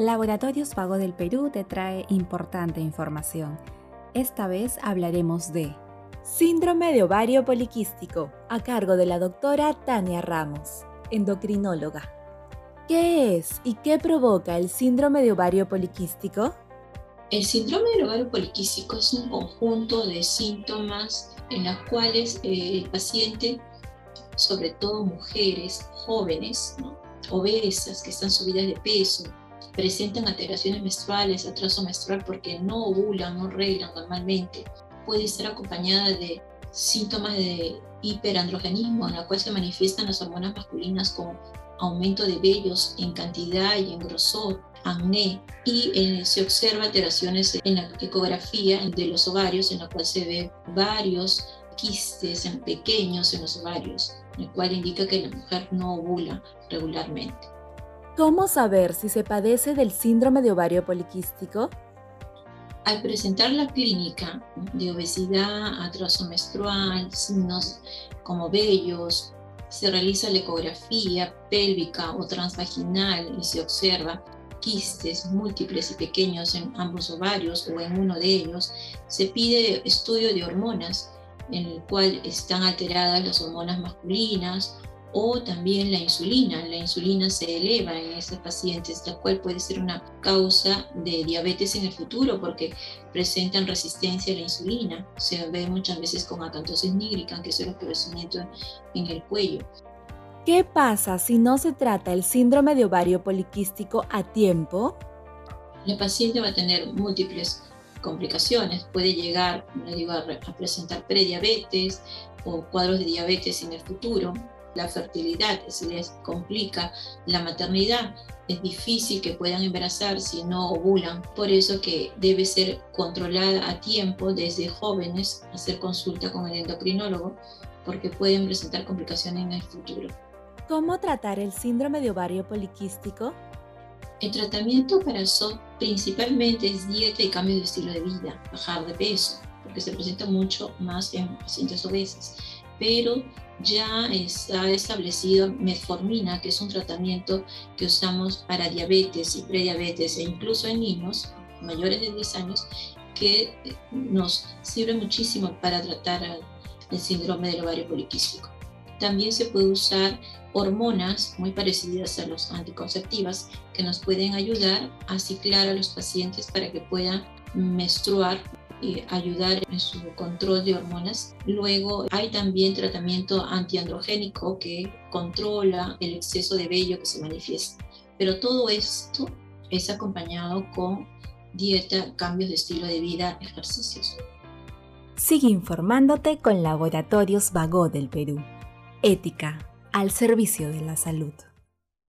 Laboratorios Vago del Perú te trae importante información. Esta vez hablaremos de síndrome de ovario poliquístico, a cargo de la doctora Tania Ramos, endocrinóloga. ¿Qué es y qué provoca el síndrome de ovario poliquístico? El síndrome del ovario poliquístico es un conjunto de síntomas en los cuales eh, el paciente, sobre todo mujeres jóvenes, obesas, que están subidas de peso, presentan alteraciones menstruales, atraso menstrual porque no ovulan, no reglan normalmente. Puede estar acompañada de síntomas de hiperandrogenismo, en la cual se manifiestan las hormonas masculinas con aumento de vellos en cantidad y en grosor, acné, y eh, se observa alteraciones en la ecografía de los ovarios, en la cual se ve varios quistes en pequeños en los ovarios, el cual indica que la mujer no ovula regularmente. ¿Cómo saber si se padece del síndrome de ovario poliquístico? Al presentar la clínica de obesidad, atraso menstrual, signos como vellos, se realiza la ecografía pélvica o transvaginal y se observa quistes múltiples y pequeños en ambos ovarios o en uno de ellos, se pide estudio de hormonas en el cual están alteradas las hormonas masculinas o también la insulina. La insulina se eleva en estos pacientes, la cual puede ser una causa de diabetes en el futuro porque presentan resistencia a la insulina. Se ve muchas veces con acantosis nígrica, que es el crecimiento en el cuello. ¿Qué pasa si no se trata el síndrome de ovario poliquístico a tiempo? La paciente va a tener múltiples complicaciones. Puede llegar, digo, a presentar prediabetes o cuadros de diabetes en el futuro la fertilidad, se les complica la maternidad, es difícil que puedan embarazar si no ovulan. Por eso que debe ser controlada a tiempo desde jóvenes, hacer consulta con el endocrinólogo, porque pueden presentar complicaciones en el futuro. ¿Cómo tratar el síndrome de ovario poliquístico? El tratamiento para eso principalmente es dieta y cambio de estilo de vida, bajar de peso, porque se presenta mucho más en pacientes obesas. Pero ya está establecido metformina, que es un tratamiento que usamos para diabetes y prediabetes e incluso en niños mayores de 10 años, que nos sirve muchísimo para tratar el síndrome del ovario poliquístico. También se puede usar hormonas muy parecidas a las anticonceptivas que nos pueden ayudar a ciclar a los pacientes para que puedan menstruar ayudar en su control de hormonas. Luego hay también tratamiento antiandrogénico que controla el exceso de vello que se manifiesta. Pero todo esto es acompañado con dieta, cambios de estilo de vida, ejercicios. Sigue informándote con Laboratorios Vago del Perú. Ética al servicio de la salud.